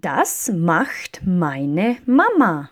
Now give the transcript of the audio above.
Das macht meine Mama.